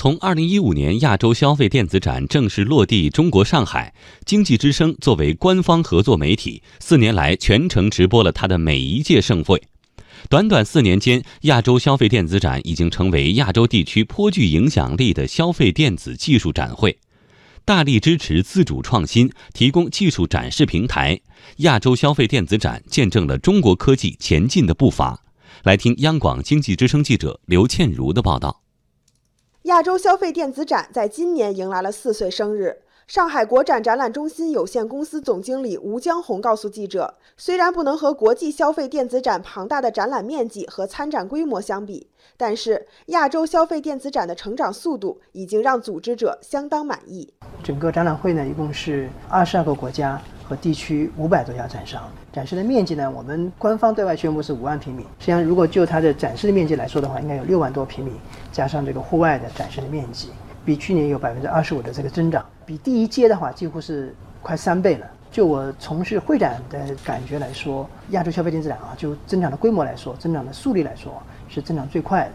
从二零一五年亚洲消费电子展正式落地中国上海，经济之声作为官方合作媒体，四年来全程直播了它的每一届盛会。短短四年间，亚洲消费电子展已经成为亚洲地区颇具影响力的消费电子技术展会。大力支持自主创新，提供技术展示平台，亚洲消费电子展见证了中国科技前进的步伐。来听央广经济之声记者刘倩茹的报道。亚洲消费电子展在今年迎来了四岁生日。上海国展展览中心有限公司总经理吴江红告诉记者：“虽然不能和国际消费电子展庞大的展览面积和参展规模相比，但是亚洲消费电子展的成长速度已经让组织者相当满意。整个展览会呢，一共是二十二个国家和地区五百多家展商，展示的面积呢，我们官方对外宣布是五万平米。实际上，如果就它的展示的面积来说的话，应该有六万多平米，加上这个户外的展示的面积。”比去年有百分之二十五的这个增长，比第一届的话几乎是快三倍了。就我从事会展的感觉来说，亚洲消费电子展啊，就增长的规模来说，增长的速率来说，是增长最快的。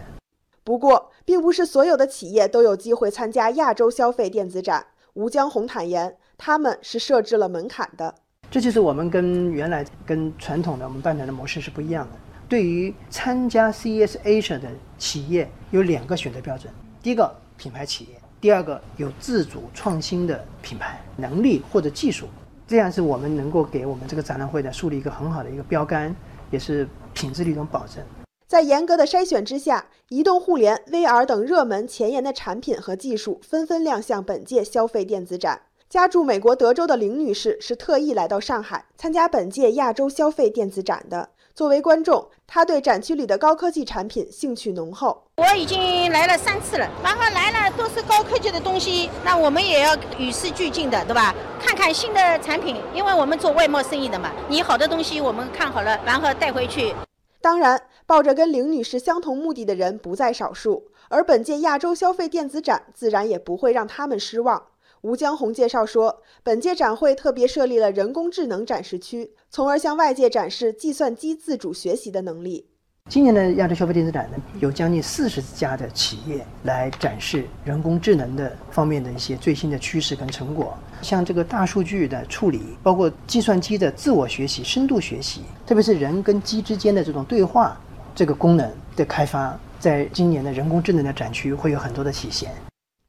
不过，并不是所有的企业都有机会参加亚洲消费电子展。吴江红坦言，他们是设置了门槛的。这就是我们跟原来跟传统的我们办展的模式是不一样的。对于参加 CES Asia 的企业，有两个选择标准。第一个。品牌企业，第二个有自主创新的品牌能力或者技术，这样是我们能够给我们这个展览会的树立一个很好的一个标杆，也是品质的一种保证。在严格的筛选之下，移动互联、VR 等热门前沿的产品和技术纷纷亮相本届消费电子展。家住美国德州的林女士是特意来到上海参加本届亚洲消费电子展的。作为观众，她对展区里的高科技产品兴趣浓厚。我已经来了三次了，然后来了都是高科技的东西，那我们也要与时俱进的，对吧？看看新的产品，因为我们做外贸生意的嘛，你好的东西我们看好了，然后带回去。当然，抱着跟林女士相同目的的人不在少数，而本届亚洲消费电子展自然也不会让他们失望。吴江红介绍说，本届展会特别设立了人工智能展示区，从而向外界展示计算机自主学习的能力。今年的亚洲消费电子展呢，有将近四十家的企业来展示人工智能的方面的一些最新的趋势跟成果，像这个大数据的处理，包括计算机的自我学习、深度学习，特别是人跟机之间的这种对话这个功能的开发，在今年的人工智能的展区会有很多的体现。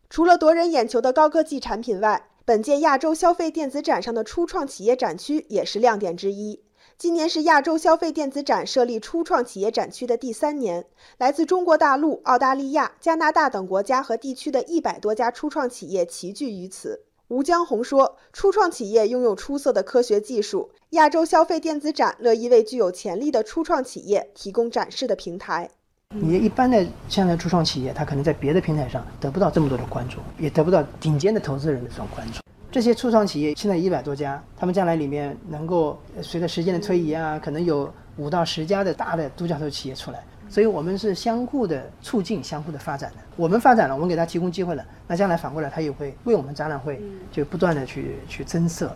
除了夺人眼球的高科技产品外，本届亚洲消费电子展上的初创企业展区也是亮点之一。今年是亚洲消费电子展设立初创企业展区的第三年，来自中国大陆、澳大利亚、加拿大等国家和地区的一百多家初创企业齐聚于此。吴江红说：“初创企业拥有出色的科学技术，亚洲消费电子展乐意为具有潜力的初创企业提供展示的平台。”你一般的现在初创企业，他可能在别的平台上得不到这么多的关注，也得不到顶尖的投资人的这种关注。这些初创企业现在一百多家，他们将来里面能够随着时间的推移啊，可能有五到十家的大的独角兽企业出来。所以我们是相互的促进、相互的发展的。我们发展了，我们给他提供机会了，那将来反过来他也会为我们展览会就不断的去去增色。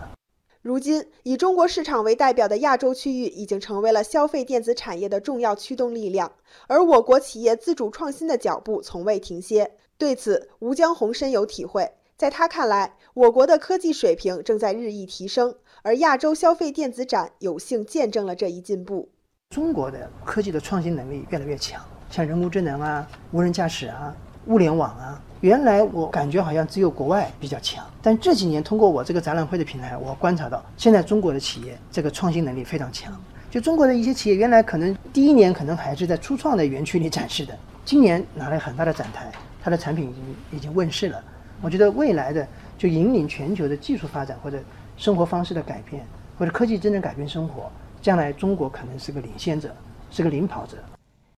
如今，以中国市场为代表的亚洲区域已经成为了消费电子产业的重要驱动力量，而我国企业自主创新的脚步从未停歇。对此，吴江红深有体会。在他看来，我国的科技水平正在日益提升，而亚洲消费电子展有幸见证了这一进步。中国的科技的创新能力越来越强，像人工智能啊、无人驾驶啊、物联网啊。原来我感觉好像只有国外比较强，但这几年通过我这个展览会的平台，我观察到现在中国的企业这个创新能力非常强。就中国的一些企业，原来可能第一年可能还是在初创的园区里展示的，今年拿了很大的展台，它的产品已经已经问世了。我觉得未来的就引领全球的技术发展或者生活方式的改变，或者科技真正改变生活，将来中国可能是个领先者，是个领跑者。